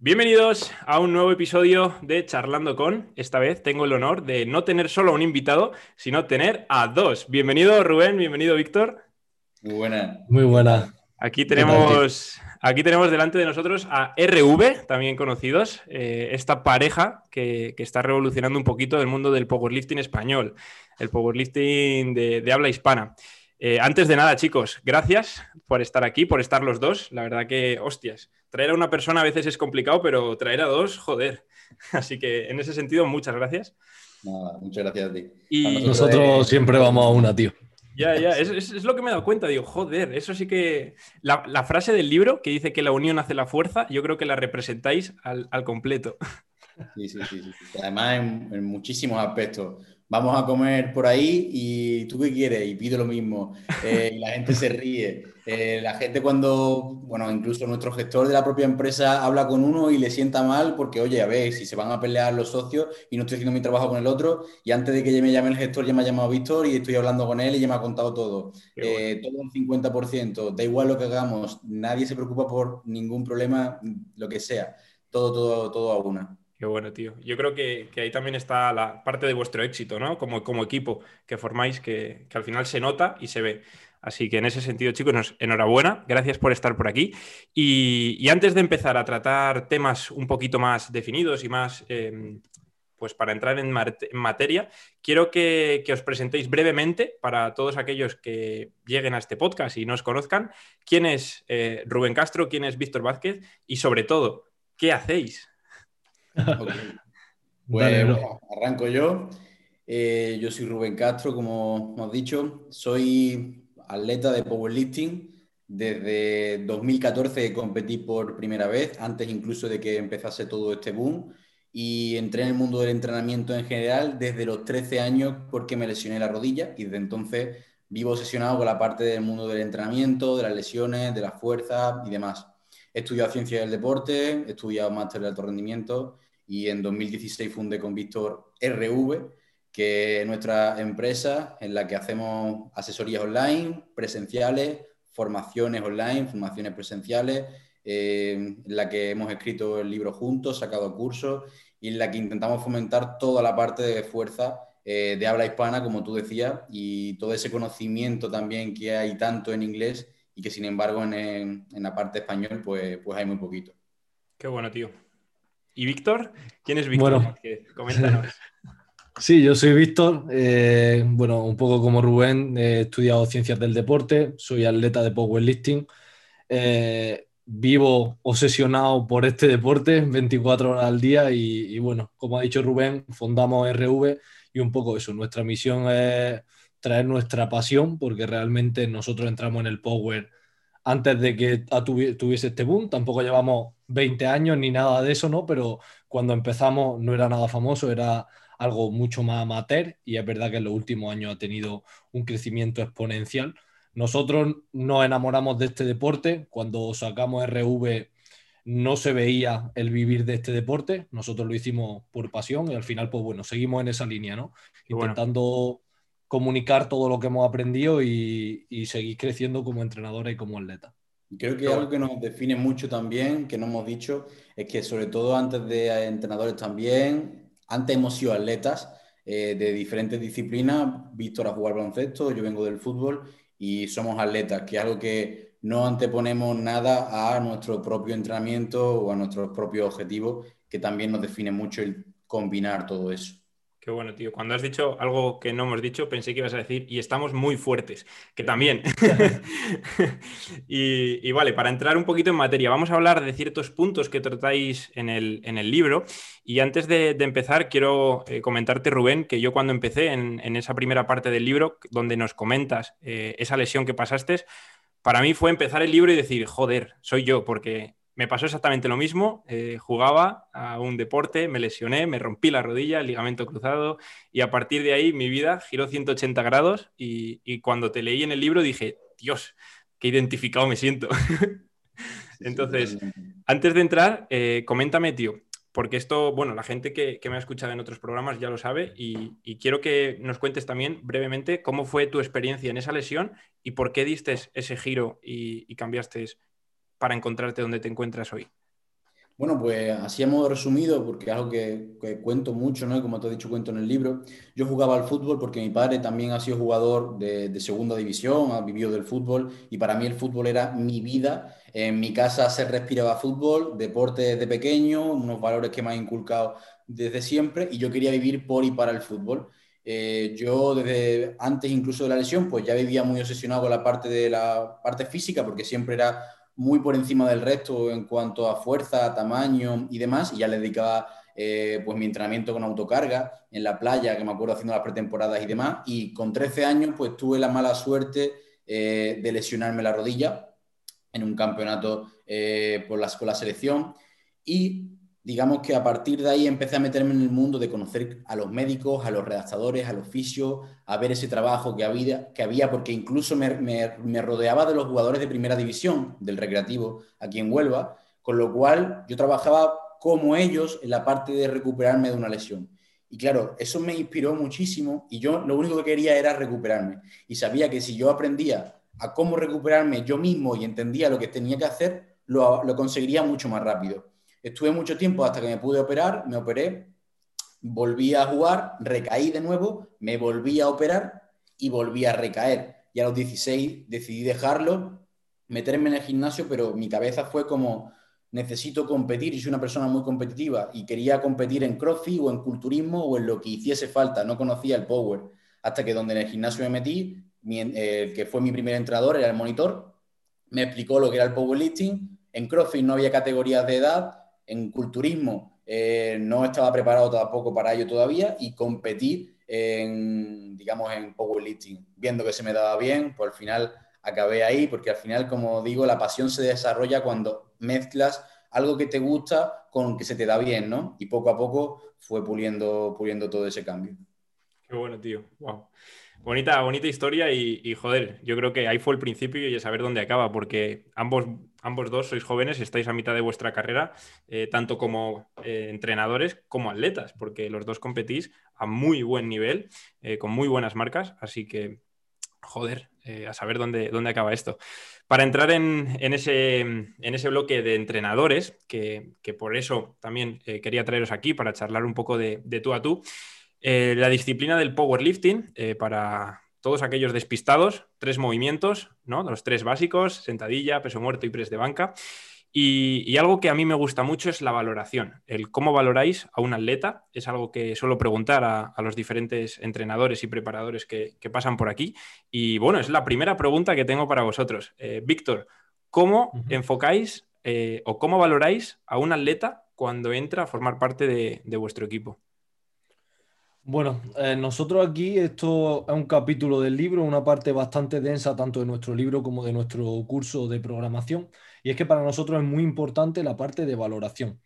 Bienvenidos a un nuevo episodio de Charlando con. Esta vez tengo el honor de no tener solo a un invitado, sino tener a dos. Bienvenido Rubén, bienvenido Víctor. Muy buena. Muy buena. Aquí tenemos, aquí tenemos delante de nosotros a RV, también conocidos, eh, esta pareja que, está revolucionando un poquito el mundo del powerlifting español, el powerlifting de, habla hispana. Eh, antes de nada, chicos, gracias por estar aquí, por estar los dos. La verdad que, hostias, traer a una persona a veces es complicado, pero traer a dos, joder. Así que en ese sentido, muchas gracias. muchas gracias a ti. Y nosotros siempre vamos a una, tío. Ya, ya, es, lo que me he dado cuenta. Digo, joder, eso sí que. La, frase del libro que dice que la unión hace la fuerza, yo creo que la representáis al, completo. Sí, sí, sí. Además, en muchísimos aspectos vamos a comer por ahí y tú qué quieres y pido lo mismo. Eh, y la gente se ríe. Eh, la gente cuando, bueno, incluso nuestro gestor de la propia empresa habla con uno y le sienta mal porque, oye, a ver, si se van a pelear los socios y no estoy haciendo mi trabajo con el otro y antes de que me llame el gestor ya me ha llamado Víctor y estoy hablando con él y ya me ha contado todo. Eh, todo un 50%, da igual lo que hagamos, nadie se preocupa por ningún problema, lo que sea. Todo, todo, todo a una. Qué bueno, tío. Yo creo que, ahí también está la parte de vuestro éxito, ¿no? Como, como equipo que formáis, que, al final se nota y se ve. Así que en ese sentido, chicos, enhorabuena. Gracias por estar por aquí. Y, antes de empezar a tratar temas un poquito más definidos y más, em, pues para entrar en, materia, quiero que, os presentéis brevemente para todos aquellos que lleguen a este podcast y no os conozcan, quién es eh, Rubén Castro, quién es Víctor Vázquez y sobre todo, ¿qué hacéis? Bueno, arranco yo. Eh, yo soy Rubén Castro, como hemos dicho. Soy atleta de powerlifting. Desde 2014 competí por primera vez, antes incluso de que empezase todo este boom. Y entré en el mundo del entrenamiento en general desde los 13 años porque me lesioné la rodilla y desde entonces vivo obsesionado con la parte del mundo del entrenamiento, de las lesiones, de la fuerza y demás. He estudiado ciencia del deporte, he estudiado máster de alto rendimiento y en 2016 fundé con Víctor RV, que es nuestra empresa en la que hacemos asesorías online, presenciales, formaciones online, formaciones presenciales, eh, en la que hemos escrito el libro juntos, sacado cursos y en la que intentamos fomentar toda la parte de fuerza eh, de habla hispana, como tú decías, y todo ese conocimiento también que hay tanto en inglés y que sin embargo en, en la parte español pues, pues hay muy poquito. Qué bueno, tío. ¿Y Víctor? ¿Quién es Víctor? Bueno, coméntanos. Sí, yo soy Víctor. Eh, bueno, un poco como Rubén, he estudiado ciencias del deporte, soy atleta de powerlifting. Eh, vivo obsesionado por este deporte 24 horas al día y, bueno, como ha dicho Rubén, fundamos RV y un poco eso, nuestra misión es traer nuestra pasión porque realmente nosotros entramos en el power antes de que tuviese este boom, tampoco llevamos 20 años ni nada de eso, ¿no? Pero cuando empezamos no era nada famoso, era algo mucho más amateur y es verdad que en los últimos años ha tenido un crecimiento exponencial. Nosotros nos enamoramos de este deporte, cuando sacamos RV no se veía el vivir de este deporte, nosotros lo hicimos por pasión y al final, pues bueno, seguimos en esa línea, ¿no? Intentando comunicar todo lo que hemos aprendido y, y seguir creciendo como entrenadora y como atleta. Creo que algo que nos define mucho también, que no hemos dicho, es que sobre todo antes de entrenadores también, antes hemos sido atletas eh, de diferentes disciplinas. Víctor a jugar baloncesto, yo vengo del fútbol y somos atletas, que es algo que no anteponemos nada a nuestro propio entrenamiento o a nuestros propios objetivos, que también nos define mucho el combinar todo eso. Qué bueno, tío. Cuando has dicho algo que no hemos dicho, pensé que ibas a decir, y estamos muy fuertes, que también. y, vale, para entrar un poquito en materia, vamos a hablar de ciertos puntos que tratáis en el, en el libro. Y antes de, empezar, quiero eh, comentarte, Rubén, que yo cuando empecé en, esa primera parte del libro, donde nos comentas eh, esa lesión que pasaste, para mí fue empezar el libro y decir, joder, soy yo, porque me pasó exactamente lo mismo. Eh, jugaba a un deporte, me lesioné, me rompí la rodilla, el ligamento cruzado, y a partir de ahí mi vida giró 180 grados. Y, cuando te leí en el libro dije, Dios, qué identificado me siento. Entonces, antes de entrar, eh, coméntame, tío, porque esto, bueno, la gente que, me ha escuchado en otros programas ya lo sabe, y, quiero que nos cuentes también brevemente cómo fue tu experiencia en esa lesión y por qué diste ese giro y, y cambiaste para encontrarte donde te encuentras hoy? Bueno, pues así hemos resumido, porque es algo que, cuento mucho, ¿no? como te he dicho, cuento en el libro. Yo jugaba al fútbol porque mi padre también ha sido jugador de, segunda división, ha vivido del fútbol y para mí el fútbol era mi vida. En mi casa se respiraba fútbol, deporte desde pequeño, unos valores que me han inculcado desde siempre y yo quería vivir por y para el fútbol. Eh, yo desde antes incluso de la lesión, pues ya vivía muy obsesionado con la parte de la parte física porque siempre era muy por encima del resto en cuanto a fuerza, tamaño y demás, y ya le dedicaba eh, pues mi entrenamiento con autocarga en la playa, que me acuerdo haciendo las pretemporadas y demás, y con 13 años pues tuve la mala suerte eh, de lesionarme la rodilla en un campeonato eh, por con la selección y digamos que a partir de ahí empecé a meterme en el mundo de conocer a los médicos, a los redactadores, a los fisios, a ver ese trabajo que había, que había porque incluso me, rodeaba de los jugadores de primera división del recreativo aquí en Huelva, con lo cual yo trabajaba como ellos en la parte de recuperarme de una lesión. Y claro, eso me inspiró muchísimo y yo lo único que quería era recuperarme. Y sabía que si yo aprendía a cómo recuperarme yo mismo y entendía lo que tenía que hacer, lo, lo conseguiría mucho más rápido. Estuve mucho tiempo hasta que me pude operar, me operé, volví a jugar, recaí de nuevo, me volví a operar y volví a recaer. Y a los 16 decidí dejarlo, meterme en el gimnasio, pero mi cabeza fue como, necesito competir, y soy una persona muy competitiva y quería competir en crossfit o en culturismo o en lo que hiciese falta, no conocía el power. Hasta que donde en el gimnasio me metí, el que fue mi primer entrenador, era el monitor, me explicó lo que era el powerlifting. En CrossFit no había categorías de edad, en culturismo eh, no estaba preparado tampoco para ello todavía y competí en, digamos, en powerlifting. Viendo que se me daba bien, pues al final acabé ahí, porque al final, como digo, la pasión se desarrolla cuando mezclas algo que te gusta con que se te da bien, ¿no? Y poco a poco fue puliendo, puliendo todo ese cambio. Qué bueno, tío. Wow. Bonita, bonita historia y, joder, yo creo que ahí fue el principio y saber dónde acaba, porque ambos, ambos dos sois jóvenes, estáis a mitad de vuestra carrera, eh, tanto como eh, entrenadores como atletas, porque los dos competís a muy buen nivel, eh, con muy buenas marcas, así que, joder, a saber dónde, dónde acaba esto. Para entrar en, ese, en ese, bloque de entrenadores, que, por eso también quería traeros aquí, para charlar un poco de, de tú a tú. La disciplina del powerlifting, para todos aquellos despistados, tres movimientos, ¿no? Los tres básicos, sentadilla, peso muerto y press de banca. Y, algo que a mí me gusta mucho es la valoración, el cómo valoráis a un atleta. Es algo que suelo preguntar a, los diferentes entrenadores y preparadores que, pasan por aquí. Y bueno, es la primera pregunta que tengo para vosotros. Eh, Víctor, ¿cómo enfocáis o cómo valoráis a un atleta cuando entra a formar parte de vuestro equipo? Bueno, eh, nosotros aquí, esto es un capítulo del libro, una parte bastante densa tanto de nuestro libro como de nuestro curso de programación, y es que para nosotros es muy importante la parte de valoración.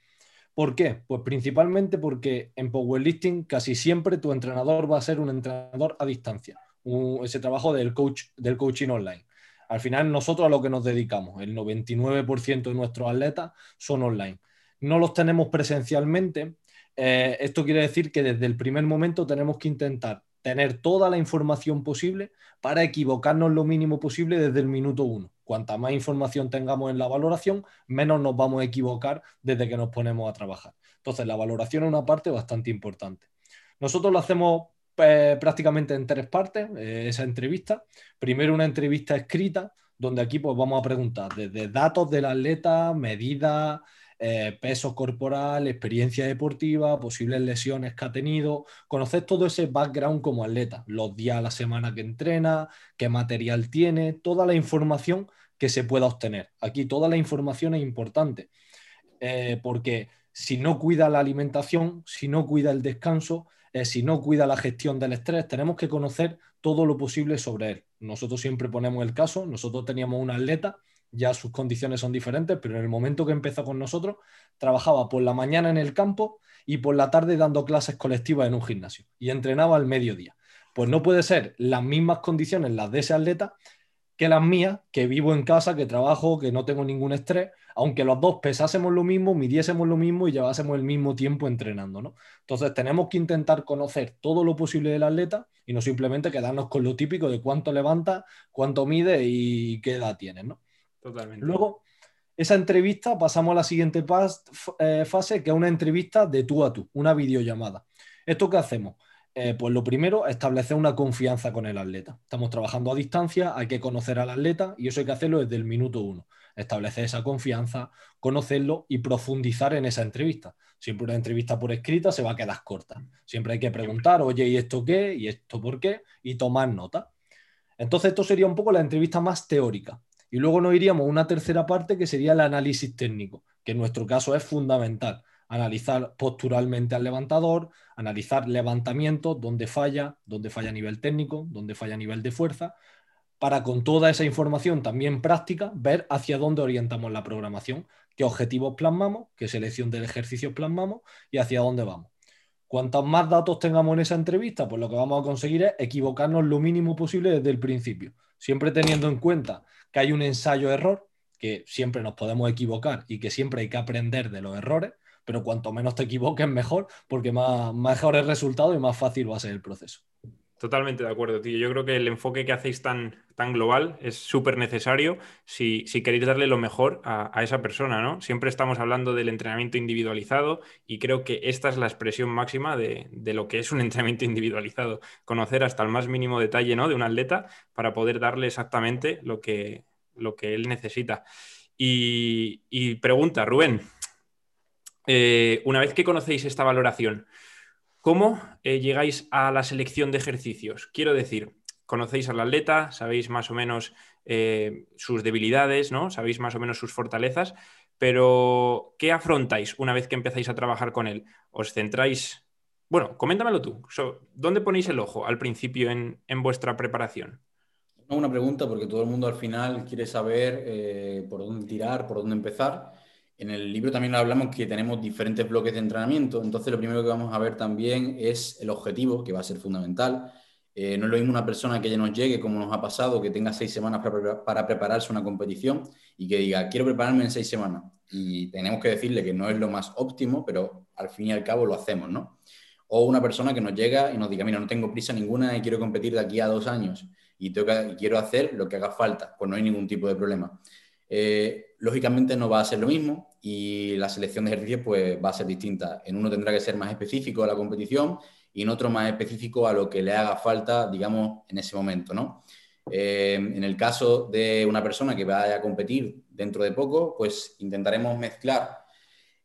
¿Por qué? Pues principalmente porque en powerlifting casi siempre tu entrenador va a ser un entrenador a distancia, ese trabajo del, coach, del coaching online. Al final nosotros a lo que nos dedicamos, el 99% de nuestros atletas son online. No los tenemos presencialmente eh, esto quiere decir que desde el primer momento tenemos que intentar tener toda la información posible para equivocarnos lo mínimo posible desde el minuto uno. Cuanta más información tengamos en la valoración, menos nos vamos a equivocar desde que nos ponemos a trabajar. Entonces, la valoración es una parte bastante importante. Nosotros lo hacemos eh, prácticamente en tres partes, eh, esa entrevista. Primero una entrevista escrita, donde aquí pues, vamos a preguntar desde datos del atleta, medidas, eh, peso corporal, experiencia deportiva, posibles lesiones que ha tenido, conocer todo ese background como atleta, los días a la semana que entrena, qué material tiene, toda la información que se pueda obtener. Aquí toda la información es importante, eh, porque si no cuida la alimentación, si no cuida el descanso, eh, si no cuida la gestión del estrés, tenemos que conocer todo lo posible sobre él. Nosotros siempre ponemos el caso, nosotros teníamos un atleta ya sus condiciones son diferentes, pero en el momento que empezó con nosotros, trabajaba por la mañana en el campo y por la tarde dando clases colectivas en un gimnasio y entrenaba al mediodía. Pues no puede ser las mismas condiciones las de ese atleta que las mías, que vivo en casa, que trabajo, que no tengo ningún estrés, aunque los dos pesásemos lo mismo, midiésemos lo mismo y llevásemos el mismo tiempo entrenando, ¿no? Entonces tenemos que intentar conocer todo lo posible del atleta y no simplemente quedarnos con lo típico de cuánto levanta, cuánto mide y qué edad tiene, ¿no? Luego, Esa entrevista pasamos a la siguiente eh, fase, que es una entrevista de tú a tú, una videollamada. ¿Esto qué hacemos? Eh, pues lo primero, establecer una confianza con el atleta. Estamos trabajando a distancia, hay que conocer al atleta y eso hay que hacerlo desde el minuto uno. Establecer esa confianza, conocerlo y profundizar en esa entrevista. Siempre una entrevista por escrita se va a quedar corta. Siempre hay que preguntar, oye, ¿y esto qué? ¿Y esto por qué? Y tomar nota. Entonces, esto sería un poco la entrevista más teórica. Y luego nos iríamos a una tercera parte que sería el análisis técnico, que en nuestro caso es fundamental analizar posturalmente al levantador, analizar levantamiento, dónde falla, dónde falla a nivel técnico, dónde falla a nivel de fuerza, para con toda esa información también práctica ver hacia dónde orientamos la programación, qué objetivos plasmamos, qué selección del ejercicio plasmamos y hacia dónde vamos. Cuantos más datos tengamos en esa entrevista, pues lo que vamos a conseguir es equivocarnos lo mínimo posible desde el principio, siempre teniendo en cuenta que hay un ensayo-error, que siempre nos podemos equivocar y que siempre hay que aprender de los errores, pero cuanto menos te equivoques, mejor, porque más, mejor el resultado y más fácil va a ser el proceso. Totalmente de acuerdo, tío. Yo creo que el enfoque que hacéis tan, tan global es súper necesario si, queréis darle lo mejor a, esa persona, ¿no? Siempre estamos hablando del entrenamiento individualizado y creo que esta es la expresión máxima de, lo que es un entrenamiento individualizado. Conocer hasta el más mínimo detalle, ¿no? De un atleta para poder darle exactamente lo que, lo que él necesita. Y, y pregunta, Rubén, eh, una vez que conocéis esta valoración, ¿cómo eh, llegáis a la selección de ejercicios? Quiero decir, conocéis al atleta, sabéis más o menos eh, sus debilidades, ¿no? Sabéis más o menos sus fortalezas, pero ¿qué afrontáis una vez que empezáis a trabajar con él? ¿Os centráis? Bueno, coméntamelo tú. ¿Dónde ponéis el ojo al principio en, vuestra preparación? Una pregunta porque todo el mundo al final quiere saber por dónde tirar, por dónde empezar. En el libro también hablamos que tenemos diferentes bloques de entrenamiento, entonces lo primero que vamos a ver también es el objetivo, que va a ser fundamental. Eh, no es lo mismo una persona que ya nos llegue, como nos ha pasado, que tenga seis semanas para, para prepararse una competición y que diga, quiero prepararme en seis semanas. Y tenemos que decirle que no es lo más óptimo, pero al fin y al cabo lo hacemos, ¿no? O una persona que nos llega y nos diga, mira, no tengo prisa ninguna y quiero competir de aquí a dos años y, tengo y quiero hacer lo que haga falta, pues no hay ningún tipo de problema. Eh, lógicamente no va a ser lo mismo y la selección de ejercicios pues, va a ser distinta. En uno tendrá que ser más específico a la competición y en otro más específico a lo que le haga falta, digamos, en ese momento. ¿no? Eh, en el caso de una persona que vaya a competir dentro de poco, pues intentaremos mezclar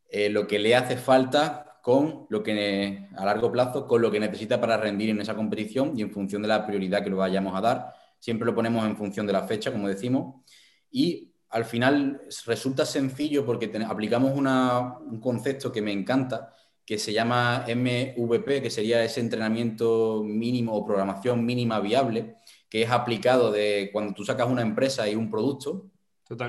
eh, lo que le hace falta con lo que a largo plazo, con lo que necesita para rendir en esa competición y en función de la prioridad que lo vayamos a dar. Siempre lo ponemos en función de la fecha, como decimos, y al final resulta sencillo porque aplicamos un concepto que me encanta, que se llama MVP, que sería ese entrenamiento mínimo o programación mínima viable, que es aplicado de cuando tú sacas una empresa y un producto,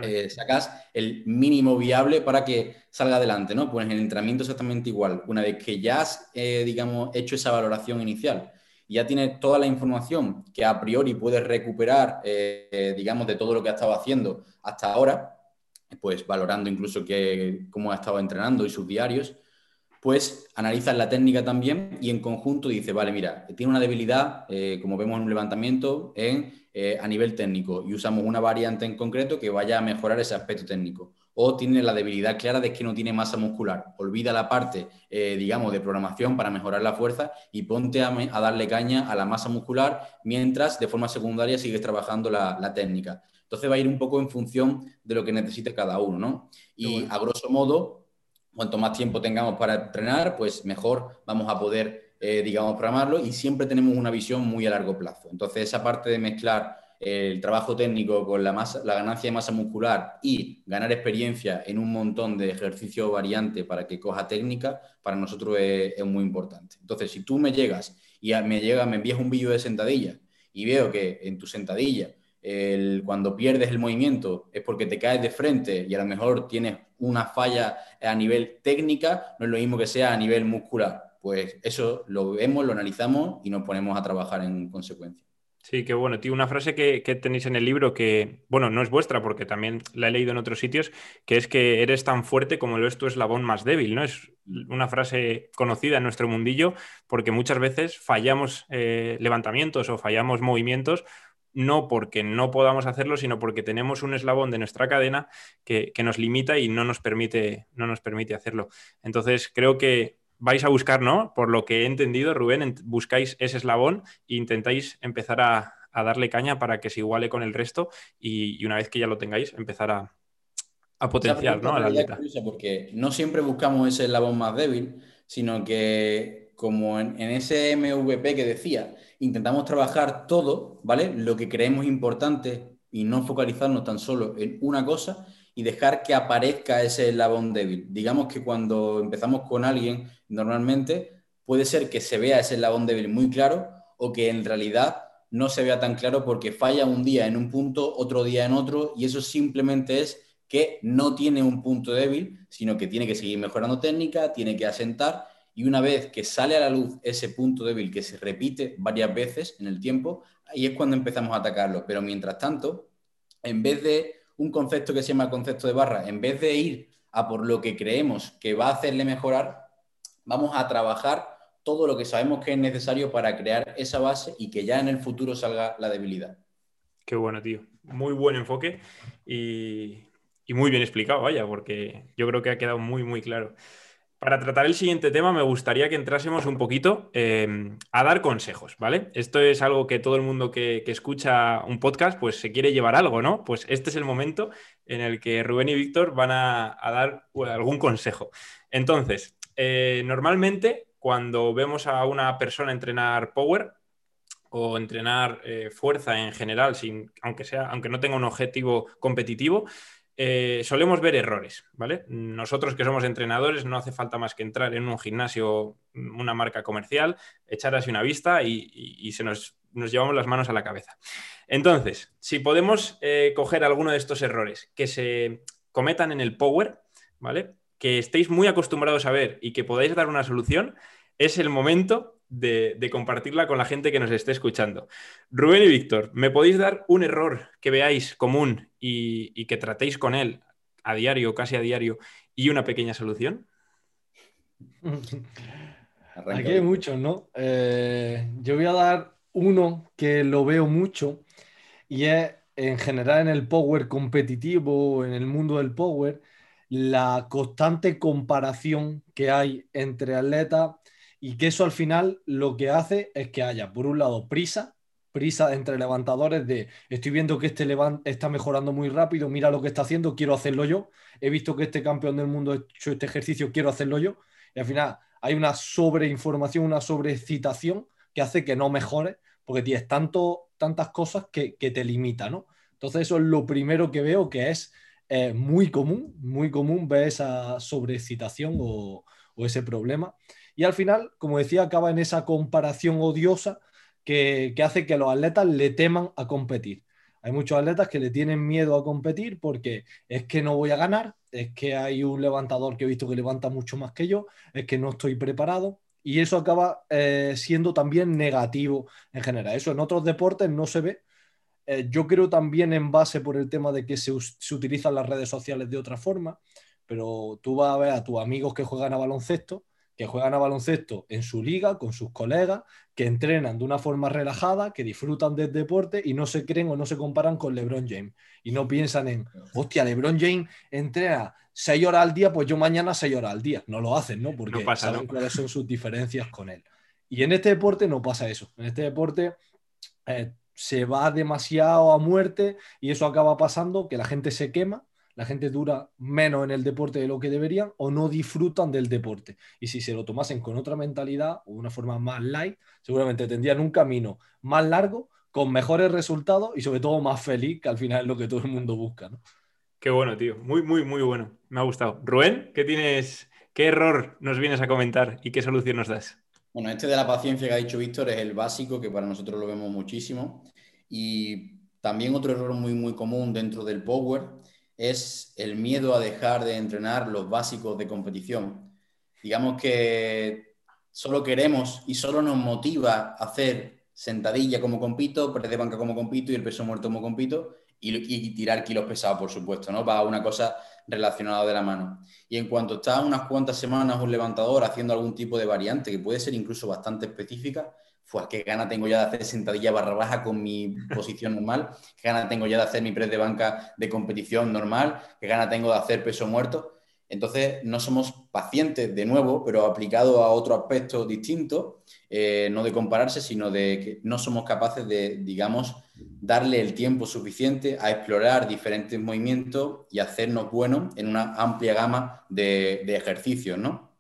eh, sacas el mínimo viable para que salga adelante, ¿no? Pues en el entrenamiento exactamente igual. Una vez que ya has, eh, digamos, hecho esa valoración inicial, ya tienes toda la información que a priori puedes recuperar, eh, digamos, de todo lo que ha estado haciendo hasta ahora, pues valorando incluso que, cómo ha estado entrenando y sus diarios, pues analizas la técnica también y en conjunto dice, vale, mira, tiene una debilidad, eh, como vemos en un levantamiento, en, eh, a nivel técnico y usamos una variante en concreto que vaya a mejorar ese aspecto técnico o tiene la debilidad clara de que no tiene masa muscular. Olvida la parte, eh, digamos, de programación para mejorar la fuerza y ponte a, darle caña a la masa muscular mientras de forma secundaria sigues trabajando la, técnica. Entonces va a ir un poco en función de lo que necesite cada uno, ¿no? Y a grosso modo, cuanto más tiempo tengamos para entrenar, pues mejor vamos a poder, eh, digamos, programarlo y siempre tenemos una visión muy a largo plazo. Entonces esa parte de mezclar el trabajo técnico con la, masa, la ganancia de masa muscular y ganar experiencia en un montón de ejercicios variantes para que coja técnica, para nosotros es, muy importante. Entonces, si tú me llegas y me, llega, me envías un vídeo de sentadilla y veo que en tu sentadilla el, cuando pierdes el movimiento es porque te caes de frente y a lo mejor tienes una falla a nivel técnica, no es lo mismo que sea a nivel muscular. Pues eso lo vemos, lo analizamos y nos ponemos a trabajar en consecuencia. Sí, qué bueno, tío. Una frase que, tenéis en el libro que, bueno, no es vuestra porque también la he leído en otros sitios, que es que eres tan fuerte como lo es tu eslabón más débil, ¿no? Es una frase conocida en nuestro mundillo porque muchas veces fallamos eh, levantamientos o fallamos movimientos no porque no podamos hacerlo, sino porque tenemos un eslabón de nuestra cadena que, nos limita y no nos, permite, no nos permite hacerlo. Entonces, creo que vais a buscar, ¿no? Por lo que he entendido, Rubén, buscáis ese eslabón e intentáis empezar a, darle caña para que se iguale con el resto y, una vez que ya lo tengáis, empezar a, potenciar, ¿no? Porque no siempre buscamos ese eslabón más débil, sino que como en, en ese MVP que decía, intentamos trabajar todo, ¿vale? Lo que creemos importante y no focalizarnos tan solo en una cosa y dejar que aparezca ese eslabón débil. Digamos que cuando empezamos con alguien, normalmente puede ser que se vea ese eslabón débil muy claro o que en realidad no se vea tan claro porque falla un día en un punto, otro día en otro, y eso simplemente es que no tiene un punto débil, sino que tiene que seguir mejorando técnica, tiene que asentar y una vez que sale a la luz ese punto débil que se repite varias veces en el tiempo, ahí es cuando empezamos a atacarlo. Pero mientras tanto, en vez de un concepto que se llama concepto de barra, en vez de ir a por lo que creemos que va a hacerle mejorar, vamos a trabajar todo lo que sabemos que es necesario para crear esa base y que ya en el futuro salga la debilidad. Qué bueno, tío. Muy buen enfoque y, y muy bien explicado, vaya, porque yo creo que ha quedado muy, muy claro. Para tratar el siguiente tema, me gustaría que entrásemos un poquito em, a dar consejos, ¿vale? Esto es algo que todo el mundo que, escucha un podcast, pues se quiere llevar algo, ¿no? Pues este es el momento en el que Rubén y Víctor van a, dar algún consejo. Entonces, eh, normalmente cuando vemos a una persona entrenar power o entrenar eh, fuerza en general, sin, aunque, sea, aunque no tenga un objetivo competitivo, eh, solemos ver errores, ¿vale? Nosotros que somos entrenadores no hace falta más que entrar en un gimnasio, una marca comercial, echar así una vista y, se nos, llevamos las manos a la cabeza. Entonces, si podemos eh, coger alguno de estos errores que se cometan en el Power, ¿vale? Que estéis muy acostumbrados a ver y que podáis dar una solución, es el momento de, compartirla con la gente que nos esté escuchando. Rubén y Víctor, ¿me podéis dar un error que veáis común y, que tratéis con él a diario, casi a diario, y una pequeña solución? Aquí hay muchos, ¿no? Eh, yo voy a dar uno que lo veo mucho y es en general en el power competitivo, en el mundo del power, la constante comparación que hay entre atletas y que eso al final lo que hace es que haya, por un lado, prisa, prisa entre levantadores de estoy viendo que este levant está mejorando muy rápido, mira lo que está haciendo, quiero hacerlo yo, he visto que este campeón del mundo ha hecho este ejercicio, quiero hacerlo yo, y al final hay una sobreinformación, una sobreexcitación que hace que no mejore, porque tienes tanto, tantas cosas que, te limita, ¿no? Entonces eso es lo primero que veo que es eh, muy común, muy común ver esa sobreexcitación o, o ese problema. Y al final, como decía, acaba en esa comparación odiosa que, hace que los atletas le teman a competir. Hay muchos atletas que le tienen miedo a competir porque es que no voy a ganar, es que hay un levantador que he visto que levanta mucho más que yo, es que no estoy preparado y eso acaba eh, siendo también negativo en general. Eso en otros deportes no se ve. Eh, yo creo también en base por el tema de que se, se, utilizan las redes sociales de otra forma, pero tú vas a ver a tus amigos que juegan a baloncesto que juegan a baloncesto en su liga con sus colegas, que entrenan de una forma relajada, que disfrutan del deporte y no se creen o no se comparan con LeBron James. Y no piensan en, hostia, LeBron James entrena seis horas al día, pues yo mañana seis horas al día. No lo hacen, ¿no? Porque saben cuáles son sus diferencias con él. Y en este deporte no pasa eso. En este deporte eh, se va demasiado a muerte y eso acaba pasando que la gente se quema la gente dura menos en el deporte de lo que deberían o no disfrutan del deporte. Y si se lo tomasen con otra mentalidad o una forma más light, seguramente tendrían un camino más largo, con mejores resultados y sobre todo más feliz, que al final es lo que todo el mundo busca. ¿no? Qué bueno, tío. Muy, muy, muy bueno. Me ha gustado. Rubén, ¿qué tienes? ¿Qué error nos vienes a comentar y qué solución nos das? Bueno, este de la paciencia que ha dicho Víctor es el básico, que para nosotros lo vemos muchísimo. Y también otro error muy, muy común dentro del Power es el miedo a dejar de entrenar los básicos de competición. Digamos que solo queremos y solo nos motiva hacer sentadilla como compito, press de banca como compito y el peso muerto como compito y, tirar kilos pesados, por supuesto, ¿no? Va una cosa relacionada de la mano. Y en cuanto está unas cuantas semanas un levantador haciendo algún tipo de variante, que puede ser incluso bastante específica, qué gana tengo ya de hacer sentadilla barra baja con mi posición normal, qué gana tengo ya de hacer mi press de banca de competición normal, qué gana tengo de hacer peso muerto. Entonces, no somos pacientes de nuevo, pero aplicado a otro aspecto distinto, eh, no de compararse, sino de que no somos capaces de, digamos, darle el tiempo suficiente a explorar diferentes movimientos y hacernos buenos en una amplia gama de, de ejercicios, ¿no?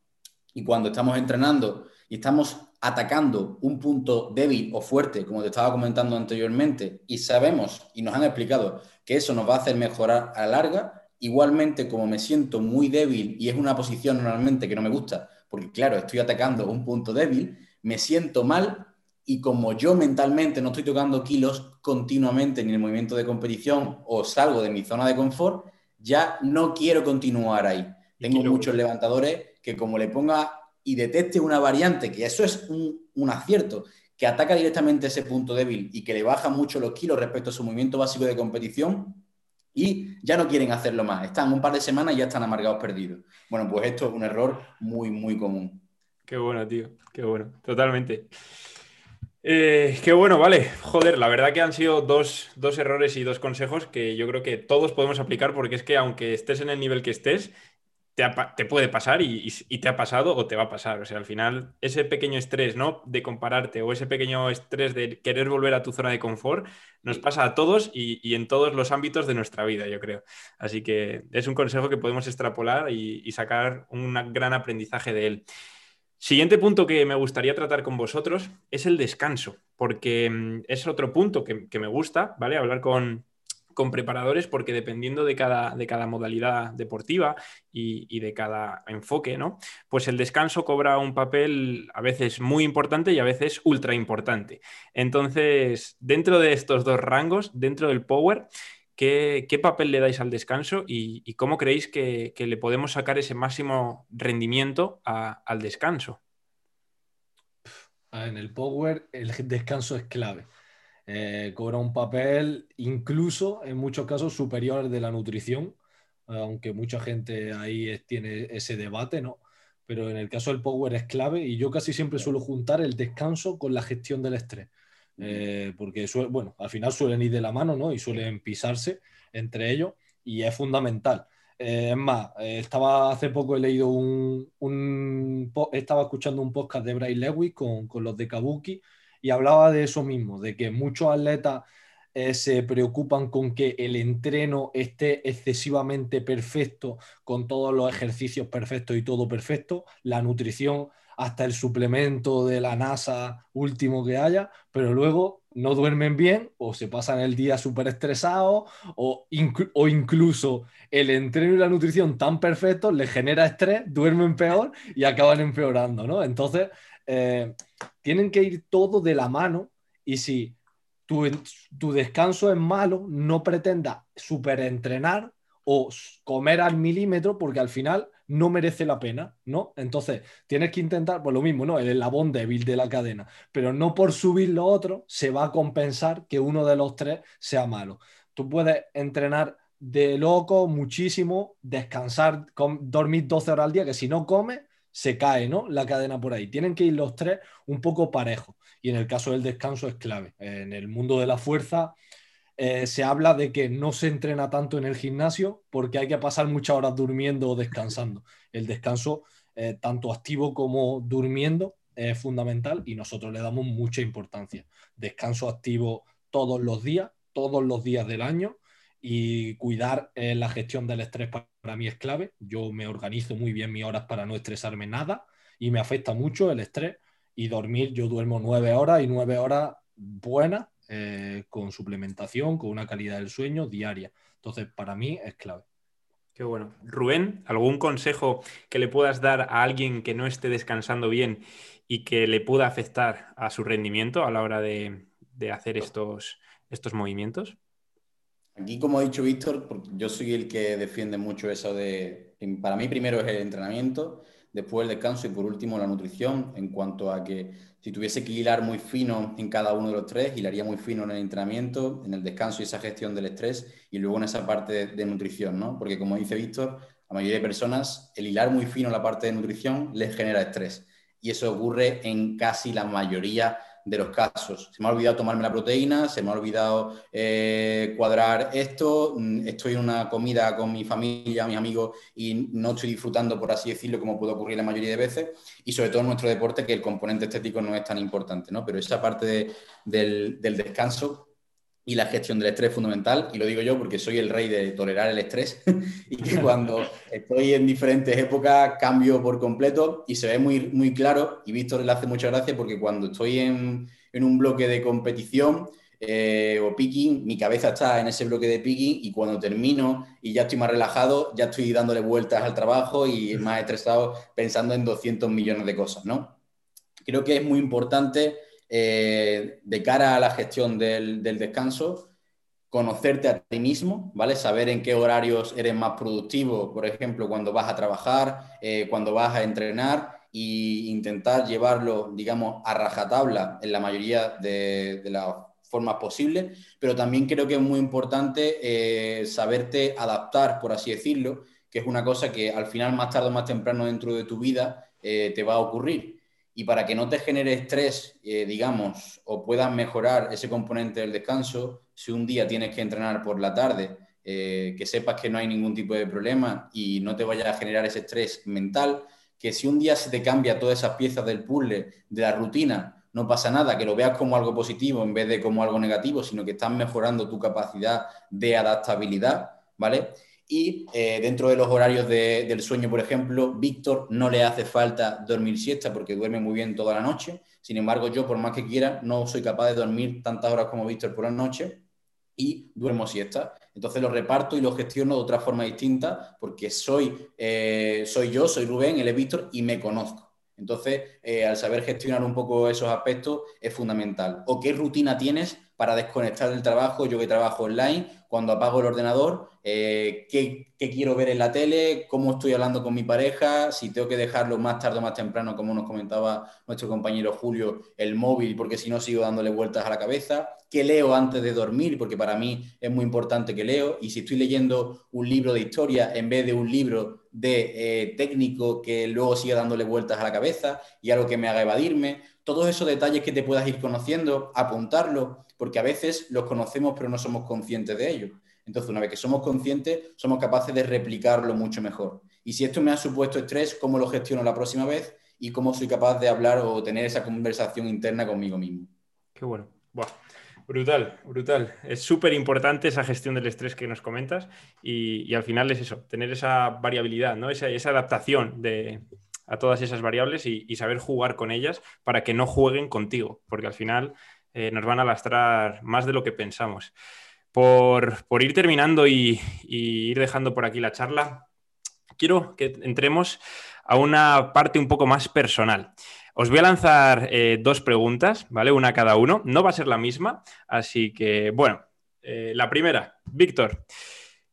Y cuando estamos entrenando y estamos atacando un punto débil o fuerte, como te estaba comentando anteriormente, y sabemos y nos han explicado que eso nos va a hacer mejorar a la larga, igualmente como me siento muy débil y es una posición normalmente que no me gusta, porque claro, estoy atacando un punto débil, me siento mal y como yo mentalmente no estoy tocando kilos continuamente en el movimiento de competición o salgo de mi zona de confort, ya no quiero continuar ahí. Tengo muchos levantadores que como le ponga y detecte una variante, que eso es un, acierto, que ataca directamente ese punto débil y que le baja mucho los kilos respecto a su movimiento básico de competición, y ya no quieren hacerlo más. Están un par de semanas y ya están amargados perdidos. Bueno, pues esto es un error muy, muy común. Qué bueno, tío. Qué bueno. Totalmente. Eh, qué bueno, vale. Joder, la verdad que han sido dos, dos, errores y dos consejos que yo creo que todos podemos aplicar porque es que aunque estés en el nivel que estés, te, puede pasar y, te ha pasado o te va a pasar. O sea, al final, ese pequeño estrés, ¿no? De compararte o ese pequeño estrés de querer volver a tu zona de confort, nos pasa a todos y, en todos los ámbitos de nuestra vida, yo creo. Así que es un consejo que podemos extrapolar y, sacar un gran aprendizaje de él. Siguiente punto que me gustaría tratar con vosotros es el descanso, porque mm, es otro punto que, que me gusta, ¿vale? Hablar con, con preparadores porque dependiendo de cada, de cada modalidad deportiva y, de cada enfoque, ¿no? Pues el descanso cobra un papel a veces muy importante y a veces ultra importante. Entonces, dentro de estos dos rangos, dentro del power, ¿qué, papel le dais al descanso y, cómo creéis que, le podemos sacar ese máximo rendimiento al descanso? En el power el descanso es clave. Eh, cobra un papel incluso en muchos casos superior al de la nutrición, aunque mucha gente ahí tiene ese debate, ¿no? Pero en el caso del power es clave y yo casi siempre suelo juntar el descanso con la gestión del estrés, eh, porque bueno, al final suelen ir de la mano, ¿no? Y suelen pisarse entre ellos y es fundamental. Eh, es más, estaba hace poco he leído un, estaba escuchando un podcast de Bryce Lewis con, con los de Kabuki y hablaba de eso mismo, de que muchos atletas eh, se preocupan con que el entreno esté excesivamente perfecto, con todos los ejercicios perfectos y todo perfecto, la nutrición hasta el suplemento de la NASA último que haya, pero luego no duermen bien o se pasan el día súper estresados o, o, incluso el entreno y la nutrición tan perfectos les genera estrés, duermen peor y acaban empeorando, ¿no? Entonces, eh, tienen que ir todo de la mano y si tu, tu descanso es malo, no pretenda superentrenar o comer al milímetro porque al final no merece la pena, ¿no? Entonces, tienes que intentar, pues lo mismo, ¿no? El eslabón débil de la cadena, pero no por subir lo otro se va a compensar que uno de los tres sea malo. Tú puedes entrenar de loco muchísimo, descansar, dormir 12 horas al día, que si no comes, se cae ¿no? la cadena por ahí. Tienen que ir los tres un poco parejos. Y en el caso del descanso es clave. En el mundo de la fuerza eh, se habla de que no se entrena tanto en el gimnasio porque hay que pasar muchas horas durmiendo o descansando. El descanso, eh, tanto activo como durmiendo, es fundamental y nosotros le damos mucha importancia. Descanso activo todos los días, todos los días del año y cuidar eh, la gestión del estrés para mí es clave. Yo me organizo muy bien mis horas para no estresarme nada y me afecta mucho el estrés y dormir. Yo duermo nueve horas y nueve horas buenas eh, con suplementación, con una calidad del sueño diaria. Entonces, para mí es clave. Qué bueno. Rubén, ¿algún consejo que le puedas dar a alguien que no esté descansando bien y que le pueda afectar a su rendimiento a la hora de, de hacer estos, estos movimientos? Aquí, como ha dicho Víctor, yo soy el que defiende mucho eso de, para mí primero es el entrenamiento, después el descanso y por último la nutrición, en cuanto a que si tuviese que hilar muy fino en cada uno de los tres, hilaría muy fino en el entrenamiento, en el descanso y esa gestión del estrés y luego en esa parte de, nutrición, ¿no? Porque como dice Víctor, la mayoría de personas el hilar muy fino en la parte de nutrición les genera estrés y eso ocurre en casi la mayoría de los casos. Se me ha olvidado tomarme la proteína, se me ha olvidado eh, cuadrar esto, mm, estoy en una comida con mi familia, mis amigos y no estoy disfrutando, por así decirlo, como puede ocurrir la mayoría de veces. Y sobre todo en nuestro deporte, que el componente estético no es tan importante, ¿no? Pero esa parte del, del descanso y la gestión del estrés fundamental, y lo digo yo porque soy el rey de tolerar el estrés, y que cuando estoy en diferentes épocas cambio por completo y se ve muy, muy claro, y Víctor le hace mucha gracia porque cuando estoy en, en un bloque de competición eh, o picking, mi cabeza está en ese bloque de picking y cuando termino y ya estoy más relajado, ya estoy dándole vueltas al trabajo y más estresado pensando en 200 millones de cosas, ¿no? Creo que es muy importante eh, de cara a la gestión del, descanso, conocerte a ti mismo, ¿vale? Saber en qué horarios eres más productivo, por ejemplo, cuando vas a trabajar, eh, cuando vas a entrenar e intentar llevarlo, digamos, a rajatabla en la mayoría de, las formas posibles, pero también creo que es muy importante eh, saberte adaptar, por así decirlo, que es una cosa que al final, más tarde o más temprano dentro de tu vida, te va a ocurrir y para que no te genere estrés, eh, digamos, o puedas mejorar ese componente del descanso, si un día tienes que entrenar por la tarde, eh, que sepas que no hay ningún tipo de problema y no te vaya a generar ese estrés mental, que si un día se te cambia todas esas piezas del puzzle, de la rutina, no pasa nada, que lo veas como algo positivo en vez de como algo negativo, sino que estás mejorando tu capacidad de adaptabilidad, ¿vale? Y eh, dentro de los horarios del sueño, por ejemplo, Víctor no le hace falta dormir siesta porque duerme muy bien toda la noche. Sin embargo, yo, por más que quiera, no soy capaz de dormir tantas horas como Víctor por la noche y duermo siesta. Entonces lo reparto y lo gestiono de otra forma distinta porque soy, eh, soy yo, soy Rubén, él es Víctor y me conozco. Entonces, eh, al saber gestionar un poco esos aspectos es fundamental. ¿O qué rutina tienes para desconectar del trabajo? Yo que trabajo online, cuando apago el ordenador, eh, qué, quiero ver en la tele, cómo estoy hablando con mi pareja, si tengo que dejarlo más tarde o más temprano, como nos comentaba nuestro compañero Julio, el móvil, porque si no sigo dándole vueltas a la cabeza, qué leo antes de dormir, porque para mí es muy importante que leo, y si estoy leyendo un libro de historia en vez de un libro de eh, técnico que luego siga dándole vueltas a la cabeza y algo que me haga evadirme, todos esos detalles que te puedas ir conociendo, apuntarlo, porque a veces los conocemos pero no somos conscientes de ello. Entonces, una vez que somos conscientes, somos capaces de replicarlo mucho mejor. Y si esto me ha supuesto estrés, ¿cómo lo gestiono la próxima vez? Y cómo soy capaz de hablar o tener esa conversación interna conmigo mismo. Qué bueno. Brutal, brutal. Es súper importante esa gestión del estrés que nos comentas y, al final es eso, tener esa variabilidad, ¿no? esa, adaptación de, a todas esas variables y, saber jugar con ellas para que no jueguen contigo, porque al final eh, nos van a lastrar más de lo que pensamos por, ir terminando y, ir dejando por aquí la charla, quiero que entremos a una parte un poco más personal. Os voy a lanzar eh, dos preguntas, ¿vale? Una cada uno. No va a ser la misma, así que, bueno, eh, la primera, Víctor.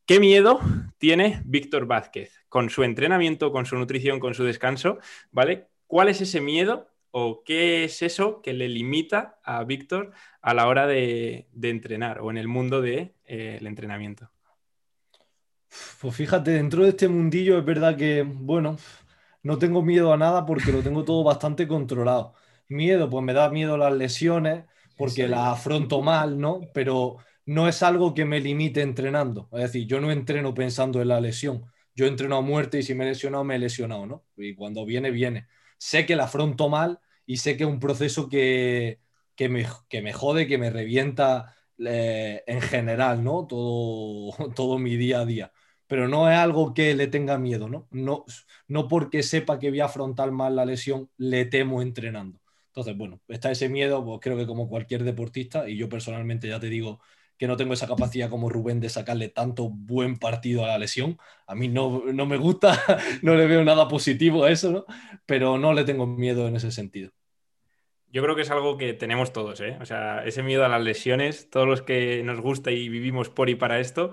¿Qué miedo tiene Víctor Vázquez con su entrenamiento, con su nutrición, con su descanso? ¿Vale? ¿Cuál es ese miedo o qué es eso que le limita a Víctor a la hora de, entrenar o en el mundo del de, eh, entrenamiento? Pues fíjate, dentro de este mundillo es verdad que, bueno, no tengo miedo a nada porque lo tengo todo bastante controlado. Miedo, pues me da miedo las lesiones porque las afronto mal, ¿no? Pero no es algo que me limite entrenando. Es decir, yo no entreno pensando en la lesión. Yo entreno a muerte y si me he lesionado, me he lesionado, ¿no? Y cuando viene, viene. Sé que la afronto mal, y sé que es un proceso que, me, me jode, que me revienta eh, en general, ¿no? Todo, todo mi día a día. Pero no es algo que le tenga miedo, ¿no? No, no porque sepa que voy a afrontar mal la lesión, le temo entrenando. Entonces, bueno, está ese miedo, pues creo que como cualquier deportista, y yo personalmente ya te digo que no tengo esa capacidad como Rubén de sacarle tanto buen partido a la lesión. A mí no, no me gusta, no le veo nada positivo a eso, ¿no? Pero no le tengo miedo en ese sentido. Yo creo que es algo que tenemos todos, ¿eh? O sea, ese miedo a las lesiones, todos los que nos gusta y vivimos por y para esto,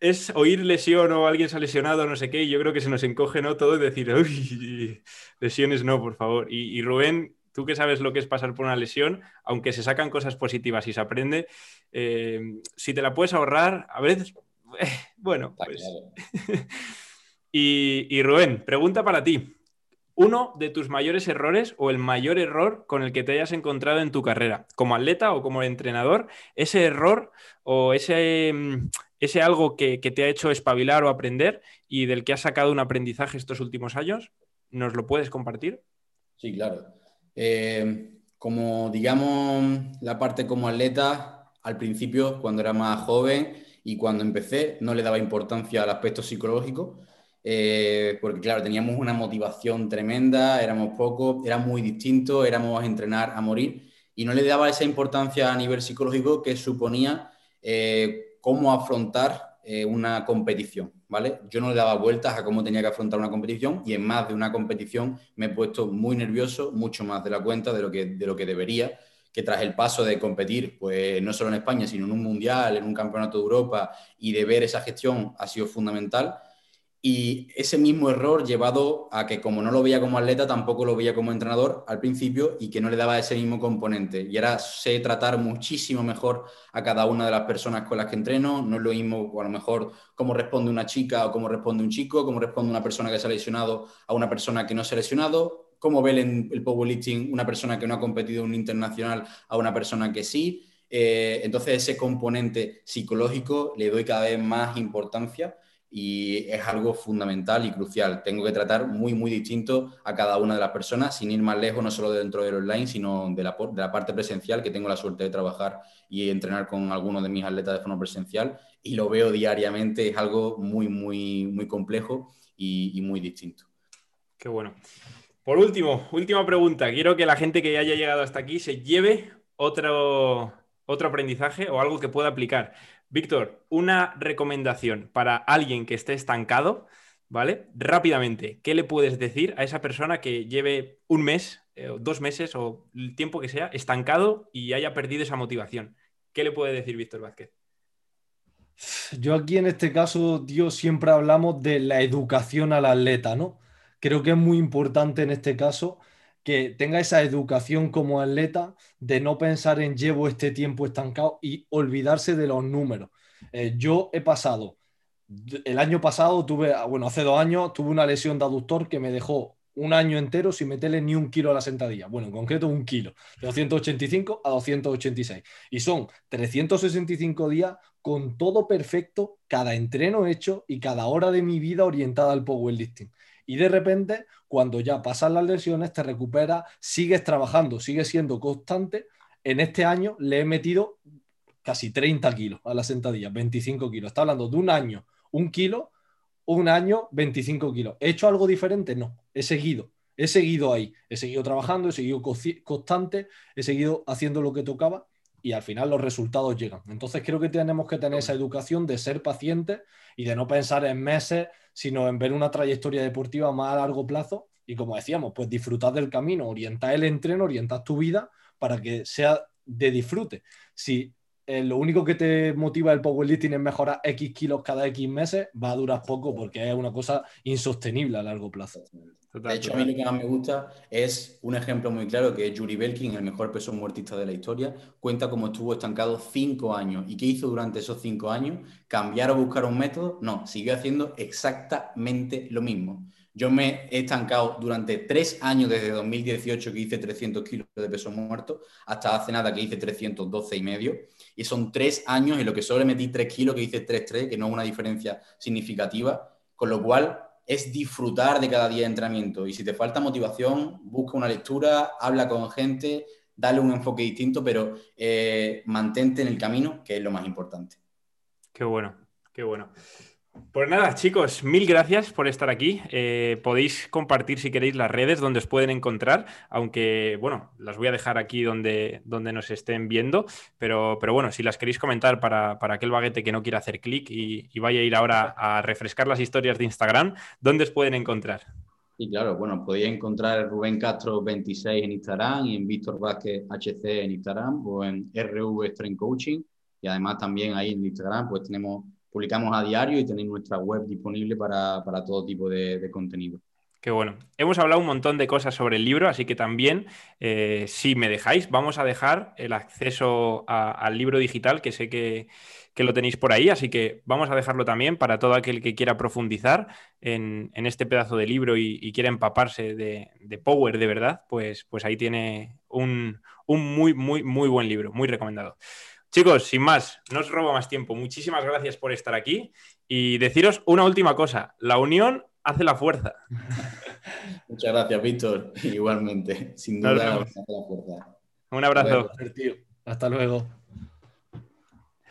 es oír lesión o alguien se ha lesionado, no sé qué, y yo creo que se nos encoge, ¿no? Todo y decir, uy, lesiones no, por favor. Y, Rubén, tú que sabes lo que es pasar por una lesión, aunque se sacan cosas positivas y se aprende, eh, si te la puedes ahorrar, a veces, bueno, pues... y Rubén, pregunta para ti. Uno de tus mayores errores o el mayor error con el que te hayas encontrado en tu carrera, como atleta o como entrenador, ese error o ese, mm, ese algo que, te ha hecho espabilar o aprender y del que has sacado un aprendizaje estos últimos años, ¿nos lo puedes compartir? Sí, claro. Eh, como digamos la parte como atleta, al principio, cuando era más joven y cuando empecé, no le daba importancia al aspecto psicológico eh, porque claro, teníamos una motivación tremenda, éramos pocos, era muy distinto, éramos a entrenar a morir y no le daba esa importancia a nivel psicológico que suponía eh, cómo afrontar una competición, ¿vale? Yo no le daba vueltas a cómo tenía que afrontar una competición y en más de una competición me he puesto muy nervioso, mucho más de la cuenta de lo que, de lo que debería que tras el paso de competir, pues no solo en España, sino en un mundial, en un campeonato de Europa y de ver esa gestión ha sido fundamental. Y ese mismo error llevado a que como no lo veía como atleta, tampoco lo veía como entrenador al principio y que no le daba ese mismo componente. Y ahora sé tratar muchísimo mejor a cada una de las personas con las que entreno. No es lo mismo, a lo mejor, cómo responde una chica o cómo responde un chico, cómo responde una persona que se ha lesionado a una persona que no se ha lesionado, cómo ve el, el powerlifting una persona que no ha competido en un internacional a una persona que sí. Eh, entonces ese componente psicológico le doy cada vez más importancia y es algo fundamental y crucial. Tengo que tratar muy, muy distinto a cada una de las personas, sin ir más lejos, no solo dentro del online, sino de la, de la parte presencial, que tengo la suerte de trabajar y entrenar con algunos de mis atletas de forma presencial, y lo veo diariamente, es algo muy, muy, muy complejo y, y muy distinto. Qué bueno. Por último, última pregunta. Quiero que la gente que haya llegado hasta aquí se lleve otro, otro aprendizaje o algo que pueda aplicar. Víctor, una recomendación para alguien que esté estancado, ¿vale? Rápidamente, ¿qué le puedes decir a esa persona que lleve un mes, eh, dos meses o el tiempo que sea estancado y haya perdido esa motivación? ¿Qué le puede decir Víctor Vázquez? Yo aquí en este caso, tío, siempre hablamos de la educación al atleta, ¿no? Creo que es muy importante en este caso que tenga esa educación como atleta de no pensar en llevo este tiempo estancado y olvidarse de los números. Eh, yo he pasado, el año pasado tuve, bueno, hace dos años tuve una lesión de aductor que me dejó un año entero sin meterle ni un kilo a la sentadilla. Bueno, en concreto un kilo, de 285 a 286. Y son 365 días con todo perfecto, cada entreno hecho y cada hora de mi vida orientada al powerlifting. Y de repente, cuando ya pasan las lesiones, te recuperas, sigues trabajando, sigues siendo constante. En este año le he metido casi 30 kilos a la sentadilla, 25 kilos. Está hablando de un año, un kilo, un año, 25 kilos. ¿He hecho algo diferente? No, he seguido. He seguido ahí, he seguido trabajando, he seguido constante, he seguido haciendo lo que tocaba y al final los resultados llegan. Entonces creo que tenemos que tener esa educación de ser pacientes y de no pensar en meses, sino en ver una trayectoria deportiva más a largo plazo y como decíamos, pues disfrutar del camino, orientar el entreno, orientar tu vida para que sea de disfrute. Si eh, lo único que te motiva el powerlifting es mejorar X kilos cada X meses, va a durar poco porque es una cosa insostenible a largo plazo. De hecho, a mí lo que más me gusta es un ejemplo muy claro que es Yuri Belkin, el mejor peso muertista de la historia, cuenta cómo estuvo estancado cinco años. ¿Y qué hizo durante esos cinco años? ¿Cambiar o buscar un método? No, siguió haciendo exactamente lo mismo. Yo me he estancado durante tres años, desde 2018 que hice 300 kilos de peso muerto, hasta hace nada que hice 312 y medio. Y son tres años en lo que solo metí 3 kilos, que hice 3-3, que no es una diferencia significativa. Con lo cual es disfrutar de cada día de entrenamiento. Y si te falta motivación, busca una lectura, habla con gente, dale un enfoque distinto, pero eh, mantente en el camino, que es lo más importante. Qué bueno, qué bueno. Pues nada, chicos, mil gracias por estar aquí. Eh, podéis compartir si queréis las redes donde os pueden encontrar, aunque bueno, las voy a dejar aquí donde, donde nos estén viendo, pero, pero bueno, si las queréis comentar para, aquel baguete que no quiera hacer clic y, vaya a ir ahora a refrescar las historias de Instagram, ¿dónde os pueden encontrar? Sí, claro, bueno, podéis encontrar Rubén Castro 26 en Instagram y en Víctor Vázquez HC en Instagram o en RV Strength Coaching y además también ahí en Instagram pues tenemos publicamos a diario y tenéis nuestra web disponible para, todo tipo de, contenido. Qué bueno. Hemos hablado un montón de cosas sobre el libro, así que también, eh, si me dejáis, vamos a dejar el acceso al libro digital, que sé que, lo tenéis por ahí, así que vamos a dejarlo también para todo aquel que quiera profundizar en, este pedazo de libro y, quiera empaparse de, Power de verdad, pues, pues ahí tiene un, un muy, muy, muy buen libro, muy recomendado. Chicos, sin más, no os robo más tiempo. Muchísimas gracias por estar aquí y deciros una última cosa. La unión hace la fuerza. Muchas gracias, Víctor. Igualmente, sin duda, hace la fuerza. Un abrazo. Hasta luego.